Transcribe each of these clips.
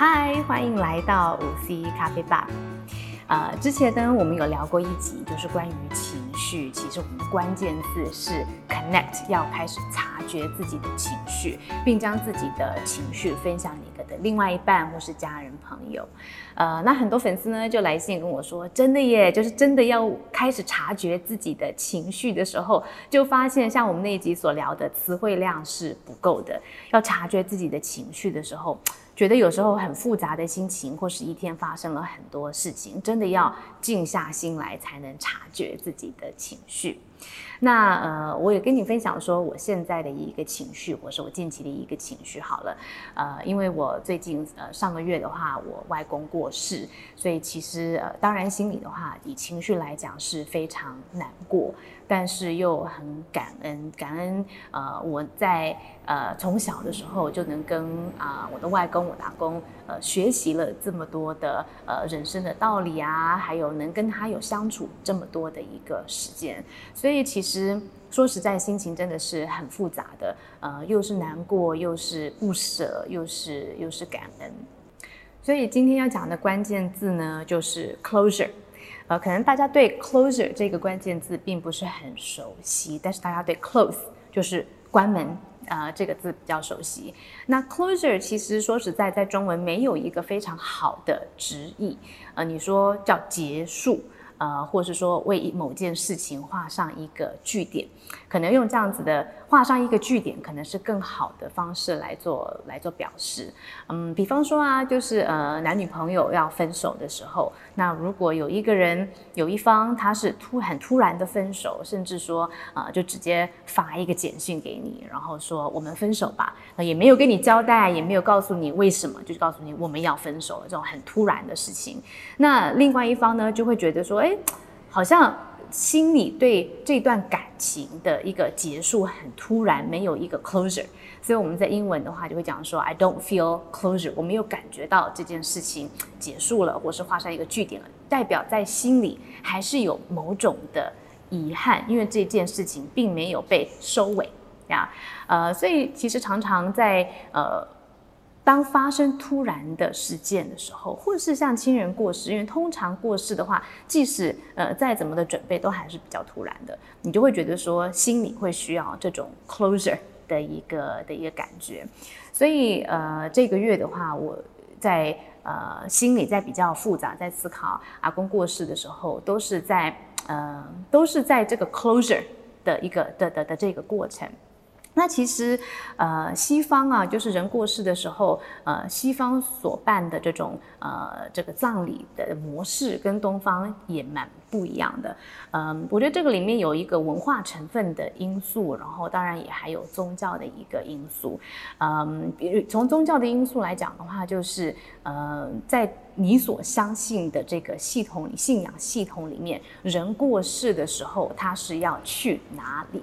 嗨，欢迎来到五 C 咖啡吧。呃，之前呢，我们有聊过一集，就是关于情绪。其实我们的关键字是 connect，要开始察觉自己的情绪，并将自己的情绪分享给的另外一半或是家人朋友。呃，那很多粉丝呢就来信跟我说，真的耶，就是真的要开始察觉自己的情绪的时候，就发现像我们那一集所聊的词汇量是不够的。要察觉自己的情绪的时候。觉得有时候很复杂的心情，或是一天发生了很多事情，真的要静下心来才能察觉自己的情绪。那呃，我也跟你分享说，我现在的一个情绪，或是我近期的一个情绪。好了，呃，因为我最近呃上个月的话，我外公过世，所以其实呃，当然心里的话，以情绪来讲是非常难过，但是又很感恩，感恩呃我在呃从小的时候就能跟啊我的外公、我打工呃学习了这么多的呃人生的道理啊，还有能跟他有相处这么多的一个时间，所以所以。其实说实在，心情真的是很复杂的，呃，又是难过，又是不舍，又是又是感恩。所以今天要讲的关键字呢，就是 closure。呃，可能大家对 closure 这个关键字并不是很熟悉，但是大家对 close 就是关门啊这个字比较熟悉。那 closure 其实说实在，在中文没有一个非常好的直译，呃，你说叫结束。呃，或是说为某件事情画上一个句点，可能用这样子的画上一个句点，可能是更好的方式来做来做表示。嗯，比方说啊，就是呃男女朋友要分手的时候，那如果有一个人有一方他是突很突然的分手，甚至说啊就直接发一个简讯给你，然后说我们分手吧，那也没有跟你交代，也没有告诉你为什么，就是告诉你我们要分手了这种很突然的事情，那另外一方呢就会觉得说，哎。哎，好像心里对这段感情的一个结束很突然，没有一个 closure，所以我们在英文的话就会讲说 I don't feel closure，我没有感觉到这件事情结束了，或是画上一个句点了，代表在心里还是有某种的遗憾，因为这件事情并没有被收尾呀，呃，所以其实常常在呃。当发生突然的事件的时候，或是像亲人过世，因为通常过世的话，即使呃再怎么的准备，都还是比较突然的，你就会觉得说心里会需要这种 closure 的一个的一个感觉。所以呃这个月的话，我在呃心里在比较复杂，在思考阿公过世的时候，都是在呃都是在这个 closure 的一个的的的这个过程。那其实，呃，西方啊，就是人过世的时候，呃，西方所办的这种呃这个葬礼的模式，跟东方也蛮不一样的。嗯，我觉得这个里面有一个文化成分的因素，然后当然也还有宗教的一个因素。嗯，比如从宗教的因素来讲的话，就是呃，在你所相信的这个系统，信仰系统里面，人过世的时候，他是要去哪里？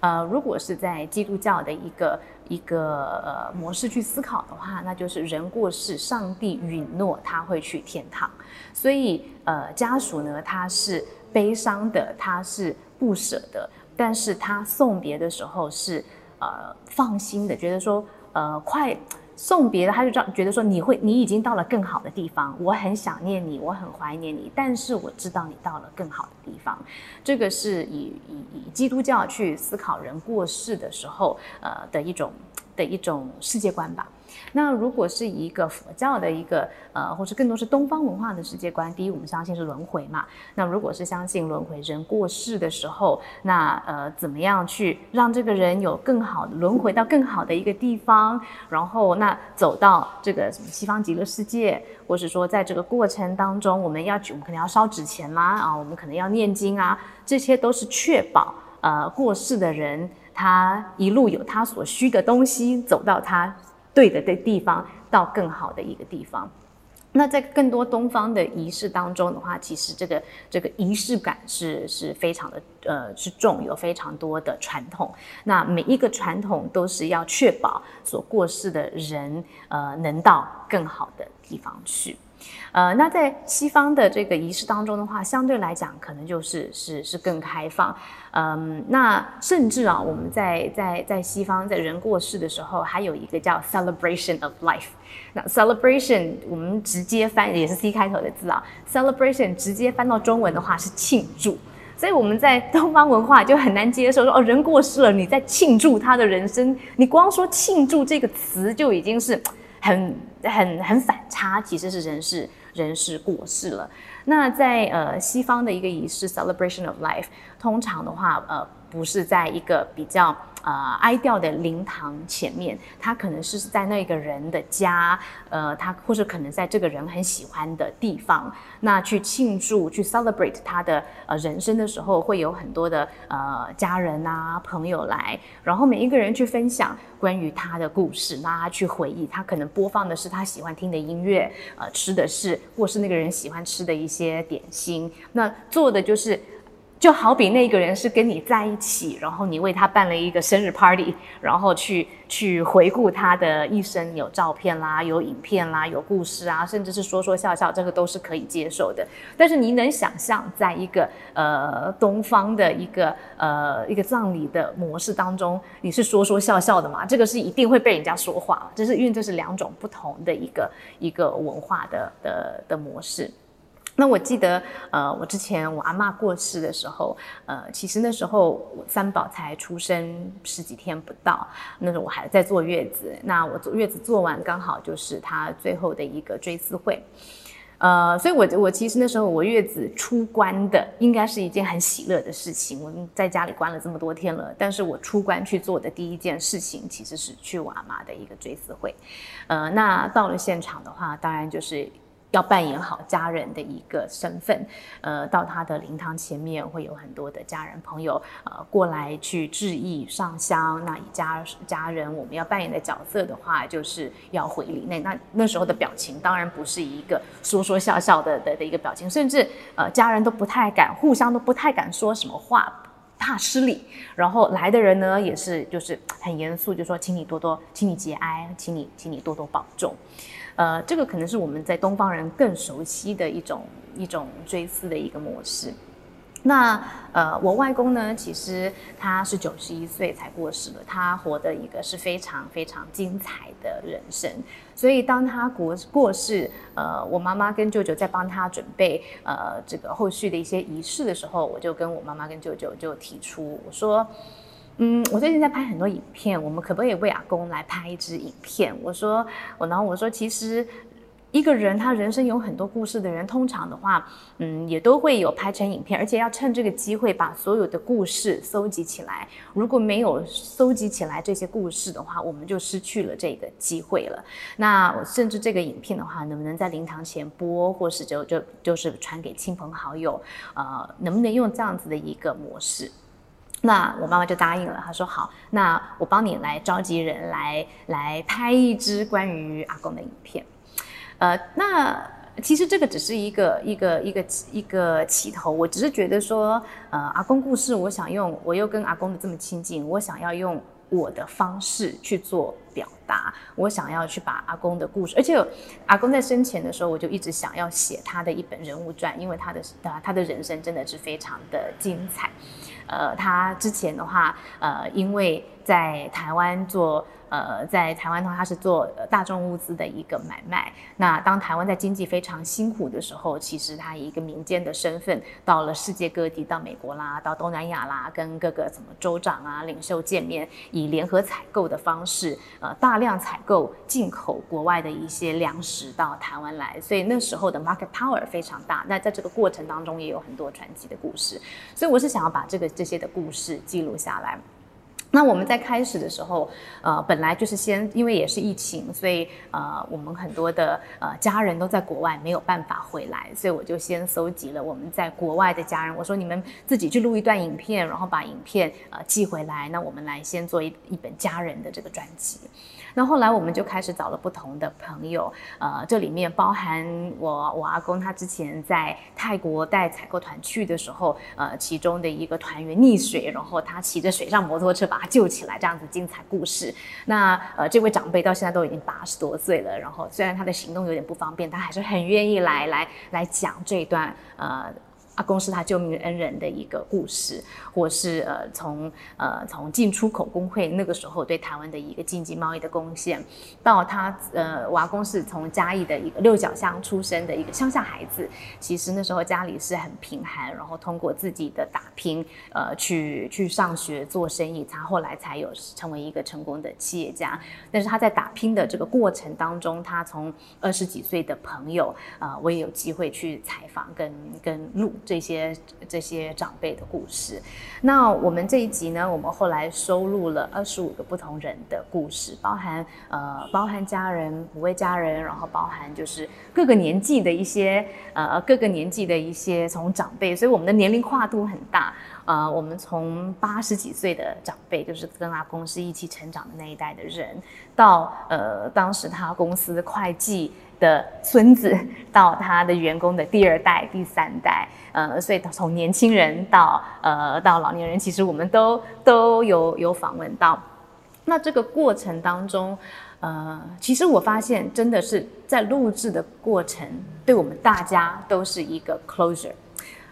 呃，如果是在基督教的一个一个模式去思考的话，那就是人过世，上帝允诺他会去天堂，所以呃家属呢他是悲伤的，他是不舍的，但是他送别的时候是呃放心的，觉得说呃快。送别的，他就这样觉得说你会，你已经到了更好的地方，我很想念你，我很怀念你，但是我知道你到了更好的地方。这个是以以以基督教去思考人过世的时候，呃的一种的一种世界观吧。那如果是一个佛教的一个呃，或是更多是东方文化的世界观，第一，我们相信是轮回嘛。那如果是相信轮回，人过世的时候，那呃，怎么样去让这个人有更好的轮回到更好的一个地方，然后那走到这个什么西方极乐世界，或是说在这个过程当中，我们要我们可能要烧纸钱啦啊，我们可能要念经啊，这些都是确保呃过世的人他一路有他所需的东西走到他。对的的地方到更好的一个地方，那在更多东方的仪式当中的话，其实这个这个仪式感是是非常的呃是重，有非常多的传统。那每一个传统都是要确保所过世的人呃能到更好的地方去。呃，那在西方的这个仪式当中的话，相对来讲可能就是是是更开放。嗯，那甚至啊，我们在在在西方，在人过世的时候，还有一个叫 celebration of life。那 celebration 我们直接翻也是 C 开头的字啊，celebration 直接翻到中文的话是庆祝。所以我们在东方文化就很难接受说哦，人过世了，你在庆祝他的人生，你光说庆祝这个词就已经是很很很反差，其实是人事人事过世了。那在呃西方的一个仪式 celebration of life，通常的话呃不是在一个比较。呃，哀悼的灵堂前面，他可能是在那个人的家，呃，他或者可能在这个人很喜欢的地方，那去庆祝、去 celebrate 他的呃人生的时候，会有很多的呃家人啊、朋友来，然后每一个人去分享关于他的故事，那他去回忆，他可能播放的是他喜欢听的音乐，呃，吃的是或是那个人喜欢吃的一些点心，那做的就是。就好比那个人是跟你在一起，然后你为他办了一个生日 party，然后去去回顾他的一生，有照片啦，有影片啦，有故事啊，甚至是说说笑笑，这个都是可以接受的。但是你能想象，在一个呃东方的一个呃一个葬礼的模式当中，你是说说笑笑的吗？这个是一定会被人家说话，这是因为这是两种不同的一个一个文化的的的模式。那我记得，呃，我之前我阿妈过世的时候，呃，其实那时候三宝才出生十几天不到，那时候我还在坐月子。那我坐月子做完，刚好就是他最后的一个追思会，呃，所以我我其实那时候我月子出关的，应该是一件很喜乐的事情。我在家里关了这么多天了，但是我出关去做的第一件事情，其实是去我阿妈的一个追思会。呃，那到了现场的话，当然就是。要扮演好家人的一个身份，呃，到他的灵堂前面会有很多的家人朋友，呃，过来去致意上香。那以家家人我们要扮演的角色的话，就是要回礼。那那那时候的表情当然不是一个说说笑笑的的的一个表情，甚至呃家人都不太敢，互相都不太敢说什么话，怕失礼。然后来的人呢也是就是很严肃，就说请你多多，请你节哀，请你请你多多保重。呃，这个可能是我们在东方人更熟悉的一种一种追思的一个模式。那呃，我外公呢，其实他是九十一岁才过世的，他活的一个是非常非常精彩的人生。所以当他过过世，呃，我妈妈跟舅舅在帮他准备呃这个后续的一些仪式的时候，我就跟我妈妈跟舅舅就提出，我说。嗯，我最近在拍很多影片，我们可不可以为阿公来拍一支影片？我说，我然后我说，其实一个人他人生有很多故事的人，通常的话，嗯，也都会有拍成影片，而且要趁这个机会把所有的故事搜集起来。如果没有搜集起来这些故事的话，我们就失去了这个机会了。那甚至这个影片的话，能不能在灵堂前播，或是就就就是传给亲朋好友？呃，能不能用这样子的一个模式？那我妈妈就答应了，她说好，那我帮你来召集人来来拍一支关于阿公的影片。呃，那其实这个只是一个一个一个一个起头，我只是觉得说，呃，阿公故事，我想用，我又跟阿公的这么亲近，我想要用我的方式去做表达，我想要去把阿公的故事，而且阿公在生前的时候，我就一直想要写他的一本人物传，因为他的啊他的人生真的是非常的精彩。呃，他之前的话，呃，因为在台湾做。呃，在台湾的话，他是做大众物资的一个买卖。那当台湾在经济非常辛苦的时候，其实他以一个民间的身份，到了世界各地，到美国啦，到东南亚啦，跟各个什么州长啊、领袖见面，以联合采购的方式，呃，大量采购进口国外的一些粮食到台湾来。所以那时候的 market power 非常大。那在这个过程当中，也有很多传奇的故事。所以我是想要把这个这些的故事记录下来。那我们在开始的时候，呃，本来就是先，因为也是疫情，所以呃，我们很多的呃家人都在国外，没有办法回来，所以我就先搜集了我们在国外的家人。我说你们自己去录一段影片，然后把影片呃寄回来，那我们来先做一一本家人的这个专辑。那后来我们就开始找了不同的朋友，呃，这里面包含我我阿公他之前在泰国带采购团去的时候，呃，其中的一个团员溺水，然后他骑着水上摩托车把他救起来，这样子精彩故事。那呃，这位长辈到现在都已经八十多岁了，然后虽然他的行动有点不方便，他还是很愿意来来来讲这段呃。阿公是他救命恩人的一个故事，或是呃从呃从进出口工会那个时候对台湾的一个经济贸易的贡献，到他呃阿公是从嘉义的一个六角乡出生的一个乡下孩子，其实那时候家里是很贫寒，然后通过自己的打拼，呃去去上学做生意，他后来才有成为一个成功的企业家。但是他在打拼的这个过程当中，他从二十几岁的朋友啊，我也有机会去采访跟跟录。这些这些长辈的故事，那我们这一集呢，我们后来收录了二十五个不同人的故事，包含呃包含家人五位家人，然后包含就是各个年纪的一些呃各个年纪的一些从长辈，所以我们的年龄跨度很大。呃，我们从八十几岁的长辈，就是跟阿公是一起成长的那一代的人，到呃当时他公司会计的孙子，到他的员工的第二代、第三代，呃，所以从年轻人到呃到老年人，其实我们都都有有访问到。那这个过程当中，呃，其实我发现真的是在录制的过程，对我们大家都是一个 closure。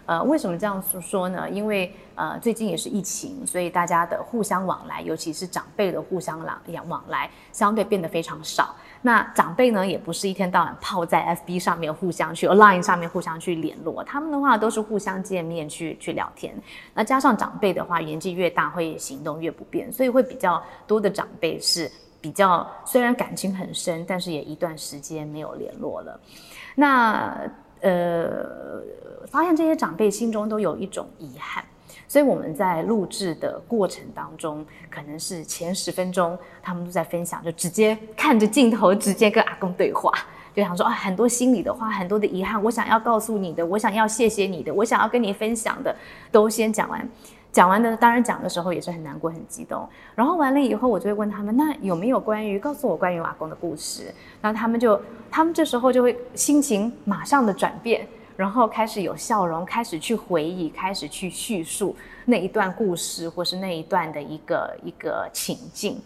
呃，为什么这样说呢？因为呃，最近也是疫情，所以大家的互相往来，尤其是长辈的互相往往来，相对变得非常少。那长辈呢，也不是一天到晚泡在 FB 上面互相去 Line 上面互相去联络，他们的话都是互相见面去去聊天。那加上长辈的话，年纪越大会行动越不便，所以会比较多的长辈是比较虽然感情很深，但是也一段时间没有联络了。那呃，发现这些长辈心中都有一种遗憾，所以我们在录制的过程当中，可能是前十分钟他们都在分享，就直接看着镜头，直接跟阿公对话，就想说啊，很多心里的话，很多的遗憾，我想要告诉你的，我想要谢谢你的，我想要跟你分享的，都先讲完。讲完的，当然讲的时候也是很难过、很激动。然后完了以后，我就会问他们：那有没有关于告诉我关于瓦工的故事？然后他们就，他们这时候就会心情马上的转变，然后开始有笑容，开始去回忆，开始去叙述那一段故事，或是那一段的一个一个情境。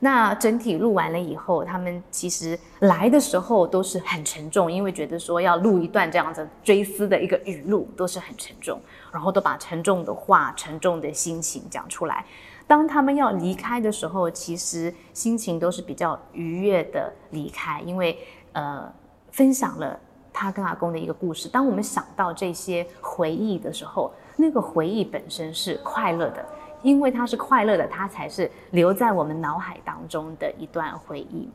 那整体录完了以后，他们其实来的时候都是很沉重，因为觉得说要录一段这样子追思的一个语录，都是很沉重，然后都把沉重的话、沉重的心情讲出来。当他们要离开的时候，其实心情都是比较愉悦的离开，因为呃，分享了他跟阿公的一个故事。当我们想到这些回忆的时候，那个回忆本身是快乐的。因为它是快乐的，它才是留在我们脑海当中的一段回忆。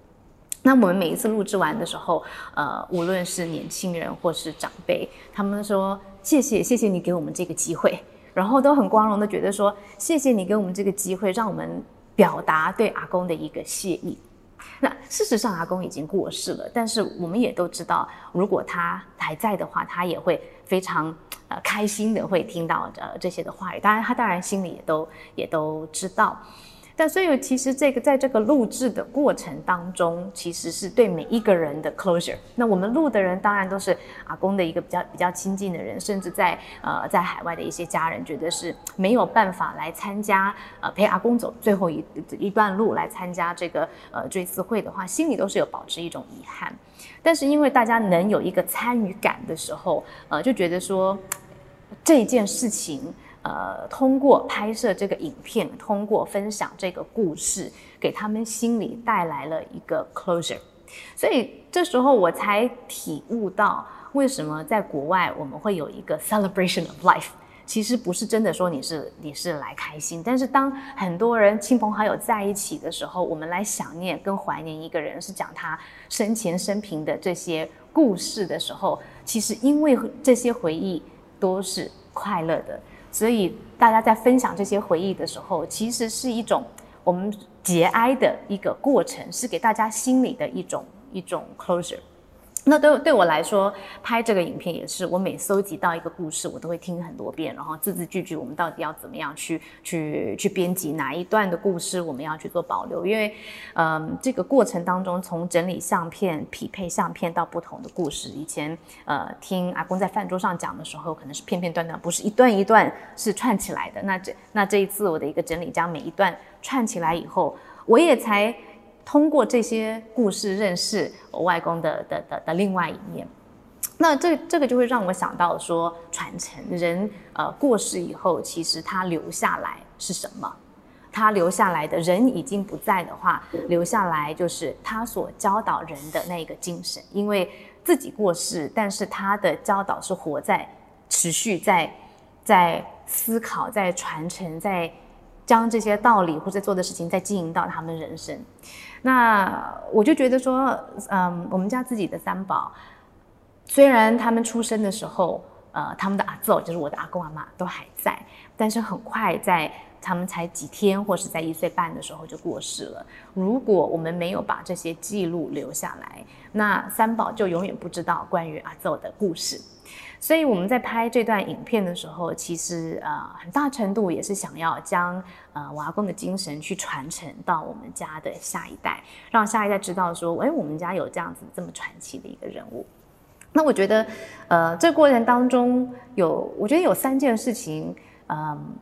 那我们每一次录制完的时候，呃，无论是年轻人或是长辈，他们说谢谢，谢谢你给我们这个机会，然后都很光荣的觉得说谢谢你给我们这个机会，让我们表达对阿公的一个谢意。那事实上，阿公已经过世了，但是我们也都知道，如果他还在的话，他也会非常。呃，开心的会听到呃这些的话语，当然他当然心里也都也都知道，但所以其实这个在这个录制的过程当中，其实是对每一个人的 closure。那我们录的人当然都是阿公的一个比较比较亲近的人，甚至在呃在海外的一些家人，觉得是没有办法来参加呃陪阿公走最后一一段路来参加这个呃追思会的话，心里都是有保持一种遗憾。但是因为大家能有一个参与感的时候，呃，就觉得说。这件事情，呃，通过拍摄这个影片，通过分享这个故事，给他们心里带来了一个 closure。所以这时候我才体悟到，为什么在国外我们会有一个 celebration of life。其实不是真的说你是你是来开心，但是当很多人亲朋好友在一起的时候，我们来想念跟怀念一个人，是讲他生前生平的这些故事的时候，其实因为这些回忆。都是快乐的，所以大家在分享这些回忆的时候，其实是一种我们节哀的一个过程，是给大家心里的一种一种 closure。那对对我来说，拍这个影片也是，我每搜集到一个故事，我都会听很多遍，然后字字句句，我们到底要怎么样去去去编辑哪一段的故事，我们要去做保留，因为，嗯，这个过程当中，从整理相片、匹配相片到不同的故事，以前呃听阿公在饭桌上讲的时候，可能是片片段段，不是一段一段是串起来的。那这那这一次我的一个整理，将每一段串起来以后，我也才。通过这些故事认识我外公的的的的另外一面，那这这个就会让我想到说，传承人呃过世以后，其实他留下来是什么？他留下来的人已经不在的话，留下来就是他所教导人的那个精神。因为自己过世，但是他的教导是活在持续在在思考，在传承，在将这些道理或者做的事情再经营到他们人生。那我就觉得说，嗯，我们家自己的三宝，虽然他们出生的时候，呃，他们的阿祖就是我的阿公阿妈都还在，但是很快在他们才几天或是在一岁半的时候就过世了。如果我们没有把这些记录留下来，那三宝就永远不知道关于阿祖的故事。所以我们在拍这段影片的时候，其实呃很大程度也是想要将呃瓦工的精神去传承到我们家的下一代，让下一代知道说，哎，我们家有这样子这么传奇的一个人物。那我觉得，呃，这过程当中有，我觉得有三件事情，嗯。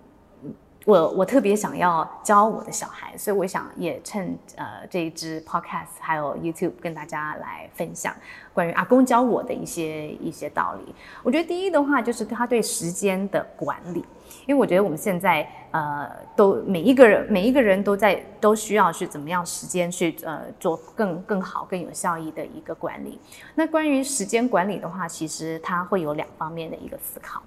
我我特别想要教我的小孩，所以我想也趁呃这一支 podcast 还有 YouTube 跟大家来分享关于阿公教我的一些一些道理。我觉得第一的话就是他对时间的管理，因为我觉得我们现在呃都每一个人每一个人都在都需要去怎么样时间去呃做更更好更有效益的一个管理。那关于时间管理的话，其实它会有两方面的一个思考。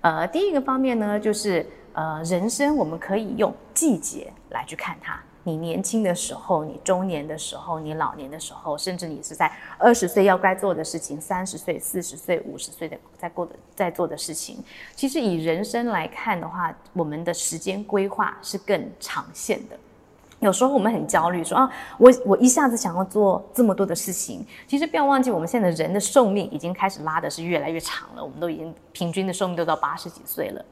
呃，第一个方面呢就是。呃，人生我们可以用季节来去看它。你年轻的时候，你中年的时候，你老年的时候，甚至你是在二十岁要该做的事情，三十岁、四十岁、五十岁的在过的在做的事情。其实以人生来看的话，我们的时间规划是更长线的。有时候我们很焦虑，说啊，我我一下子想要做这么多的事情。其实不要忘记，我们现在人的寿命已经开始拉的是越来越长了。我们都已经平均的寿命都到八十几岁了。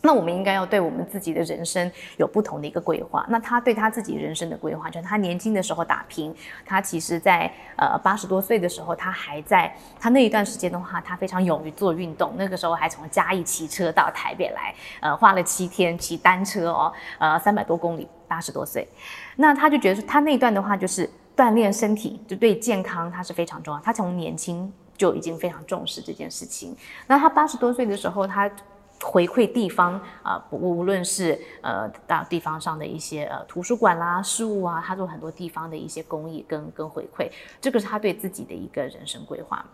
那我们应该要对我们自己的人生有不同的一个规划。那他对他自己人生的规划，就是他年轻的时候打拼，他其实在呃八十多岁的时候，他还在他那一段时间的话，他非常勇于做运动。那个时候还从嘉义骑车到台北来，呃，花了七天骑单车哦，呃，三百多公里。八十多岁，那他就觉得说，他那一段的话就是锻炼身体，就对健康他是非常重要。他从年轻就已经非常重视这件事情。那他八十多岁的时候，他。回馈地方啊，无论是呃到地方上的一些呃图书馆啦、事务啊，他做很多地方的一些公益跟跟回馈，这个是他对自己的一个人生规划。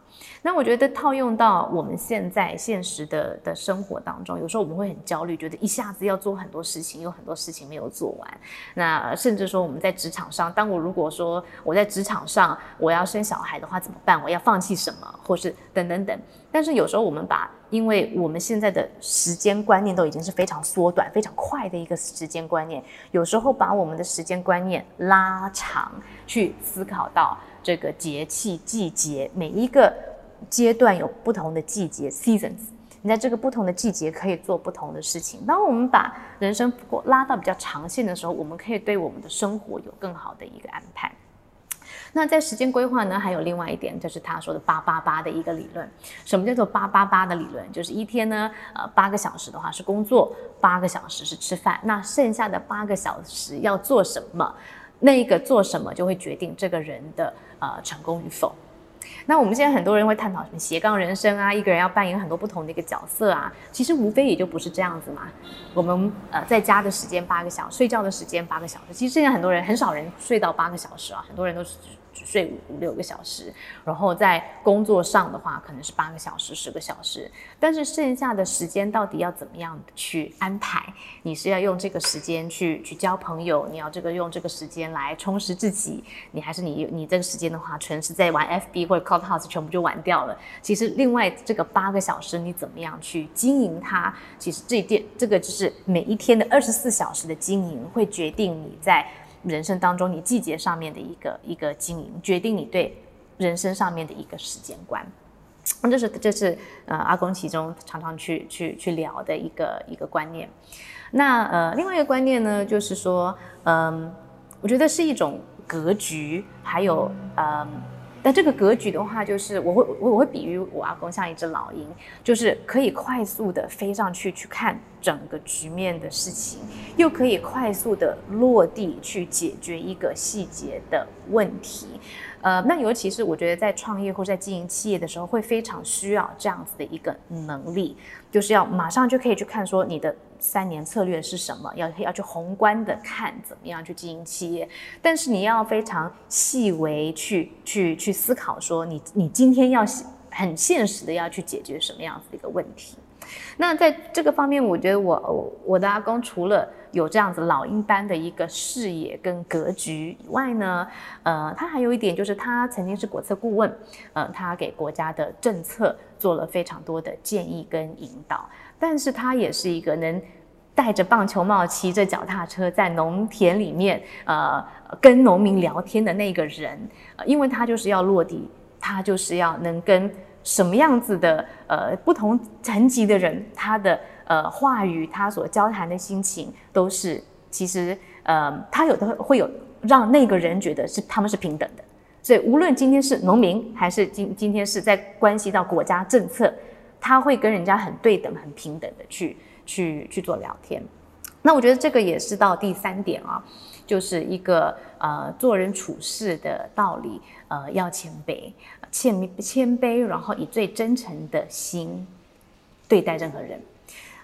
那我觉得套用到我们现在现实的的生活当中，有时候我们会很焦虑，觉得一下子要做很多事情，有很多事情没有做完。那甚至说我们在职场上，当我如果说我在职场上我要生小孩的话怎么办？我要放弃什么，或是等等等。但是有时候我们把，因为我们现在的时间观念都已经是非常缩短、非常快的一个时间观念，有时候把我们的时间观念拉长，去思考到这个节气、季节，每一个阶段有不同的季节 （seasons），你在这个不同的季节可以做不同的事情。当我们把人生拉到比较长线的时候，我们可以对我们的生活有更好的一个安排。那在时间规划呢，还有另外一点，就是他说的八八八的一个理论。什么叫做八八八的理论？就是一天呢，呃，八个小时的话是工作，八个小时是吃饭，那剩下的八个小时要做什么？那个做什么就会决定这个人的呃成功与否。那我们现在很多人会探讨什么斜杠人生啊，一个人要扮演很多不同的一个角色啊，其实无非也就不是这样子嘛。我们呃在家的时间八个小时，睡觉的时间八个小时，其实现在很多人很少人睡到八个小时啊，很多人都是。睡五五六个小时，然后在工作上的话，可能是八个小时、十个小时。但是剩下的时间到底要怎么样去安排？你是要用这个时间去去交朋友？你要这个用这个时间来充实自己？你还是你你这个时间的话，全是在玩 FB 或者 Clubhouse，全部就玩掉了。其实另外这个八个小时，你怎么样去经营它？其实这点这个就是每一天的二十四小时的经营，会决定你在。人生当中，你季节上面的一个一个经营，决定你对人生上面的一个时间观。这是这是呃阿公其中常常去去去聊的一个一个观念。那呃另外一个观念呢，就是说，嗯，我觉得是一种格局，还有嗯。但这个格局的话，就是我会我会比喻我阿公像一只老鹰，就是可以快速的飞上去去看整个局面的事情，又可以快速的落地去解决一个细节的问题。呃，那尤其是我觉得在创业或在经营企业的时候，会非常需要这样子的一个能力，就是要马上就可以去看说你的三年策略是什么，要要去宏观的看怎么样去经营企业，但是你要非常细微去去去思考说你你今天要很现实的要去解决什么样子的一个问题。那在这个方面，我觉得我我我的阿公除了有这样子老鹰般的一个视野跟格局以外呢，呃，他还有一点就是他曾经是国策顾问，呃，他给国家的政策做了非常多的建议跟引导，但是他也是一个能戴着棒球帽、骑着脚踏车在农田里面，呃，跟农民聊天的那个人，因为他就是要落地，他就是要能跟。什么样子的呃不同层级的人，他的呃话语，他所交谈的心情，都是其实呃他有的会有让那个人觉得是他们是平等的，所以无论今天是农民，还是今今天是在关系到国家政策，他会跟人家很对等、很平等的去去去做聊天。那我觉得这个也是到第三点啊，就是一个呃做人处事的道理，呃要谦卑。谦谦卑，然后以最真诚的心对待任何人，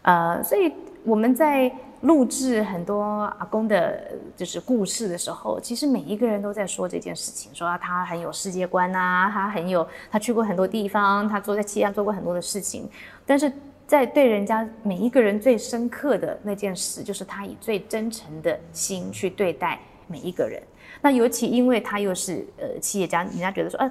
呃，所以我们在录制很多阿公的，就是故事的时候，其实每一个人都在说这件事情，说他很有世界观啊，他很有，他去过很多地方，他坐在企业做过很多的事情，但是在对人家每一个人最深刻的那件事，就是他以最真诚的心去对待每一个人。那尤其因为他又是呃企业家，人家觉得说，呃。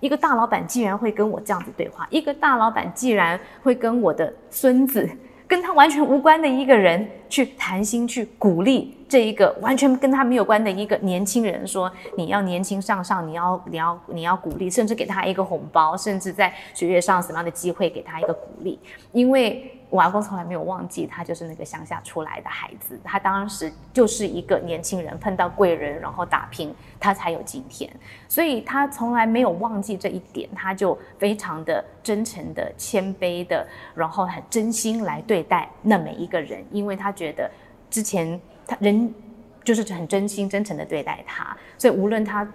一个大老板既然会跟我这样子对话，一个大老板既然会跟我的孙子，跟他完全无关的一个人去谈心、去鼓励这一个完全跟他没有关的一个年轻人，说你要年轻向上，你要你要你要鼓励，甚至给他一个红包，甚至在学业上什么样的机会给他一个鼓励，因为。我阿公从来没有忘记，他就是那个乡下出来的孩子。他当时就是一个年轻人，碰到贵人，然后打拼，他才有今天。所以他从来没有忘记这一点，他就非常的真诚的、谦卑的，然后很真心来对待那每一个人，因为他觉得之前他人就是很真心、真诚的对待他，所以无论他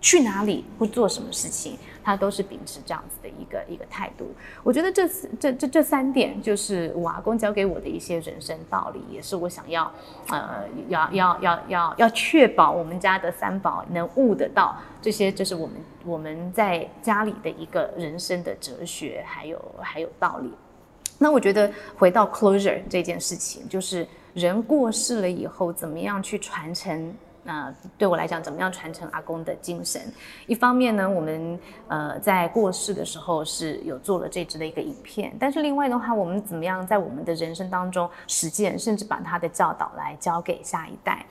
去哪里或做什么事情。他都是秉持这样子的一个一个态度，我觉得这这这这三点就是瓦工教给我的一些人生道理，也是我想要，呃，要要要要要确保我们家的三宝能悟得到这些，就是我们我们在家里的一个人生的哲学，还有还有道理。那我觉得回到 closure 这件事情，就是人过世了以后，怎么样去传承？那对我来讲，怎么样传承阿公的精神？一方面呢，我们呃在过世的时候是有做了这支的一个影片，但是另外的话，我们怎么样在我们的人生当中实践，甚至把他的教导来教给下一代，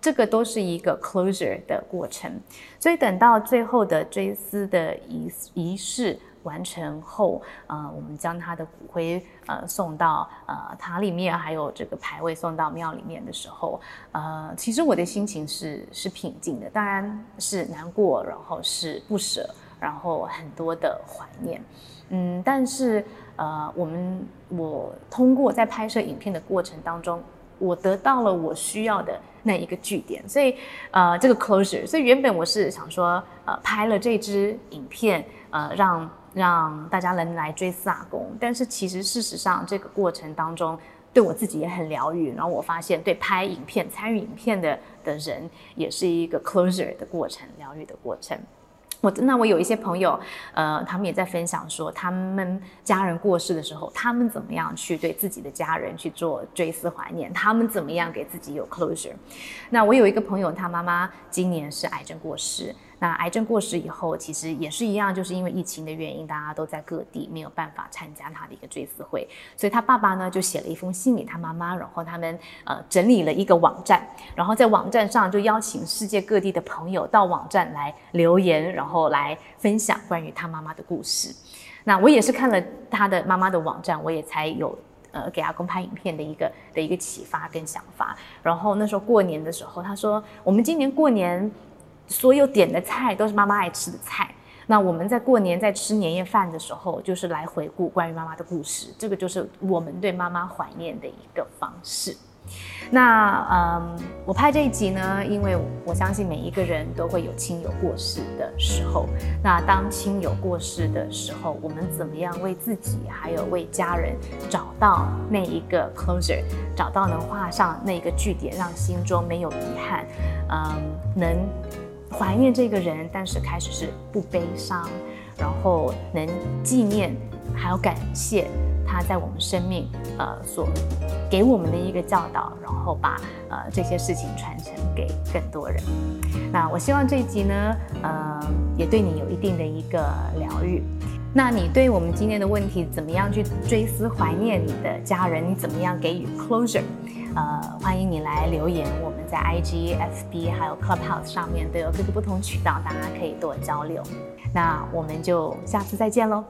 这个都是一个 closure 的过程。所以等到最后的追思的仪仪式。完成后，呃，我们将他的骨灰呃送到呃塔里面，还有这个牌位送到庙里面的时候，呃，其实我的心情是是平静的，当然是难过，然后是不舍，然后很多的怀念，嗯，但是呃，我们我通过在拍摄影片的过程当中，我得到了我需要的那一个据点，所以呃，这个 closure，所以原本我是想说，呃，拍了这支影片，呃，让让大家能来追思阿公，但是其实事实上这个过程当中，对我自己也很疗愈。然后我发现，对拍影片、参与影片的的人，也是一个 closure 的过程，疗愈的过程。我那我有一些朋友，呃，他们也在分享说，他们家人过世的时候，他们怎么样去对自己的家人去做追思怀念，他们怎么样给自己有 closure。那我有一个朋友，他妈妈今年是癌症过世。那癌症过世以后，其实也是一样，就是因为疫情的原因，大家都在各地，没有办法参加他的一个追思会，所以他爸爸呢就写了一封信给他妈妈，然后他们呃整理了一个网站，然后在网站上就邀请世界各地的朋友到网站来留言，然后来分享关于他妈妈的故事。那我也是看了他的妈妈的网站，我也才有。呃，给阿公拍影片的一个的一个启发跟想法。然后那时候过年的时候，他说我们今年过年所有点的菜都是妈妈爱吃的菜。那我们在过年在吃年夜饭的时候，就是来回顾关于妈妈的故事。这个就是我们对妈妈怀念的一个方式。那嗯，我拍这一集呢，因为我相信每一个人都会有亲友过世的时候。那当亲友过世的时候，我们怎么样为自己还有为家人找到那一个 closure，找到能画上那个句点，让心中没有遗憾，嗯，能怀念这个人，但是开始是不悲伤，然后能纪念，还有感谢。他在我们生命，呃，所给我们的一个教导，然后把呃这些事情传承给更多人。那我希望这一集呢，呃，也对你有一定的一个疗愈。那你对我们今天的问题，怎么样去追思怀念你的家人？你怎么样给予 closure？呃，欢迎你来留言。我们在 IG、FB 还有 Clubhouse 上面都有各个不同渠道，大家可以多交流。那我们就下次再见喽。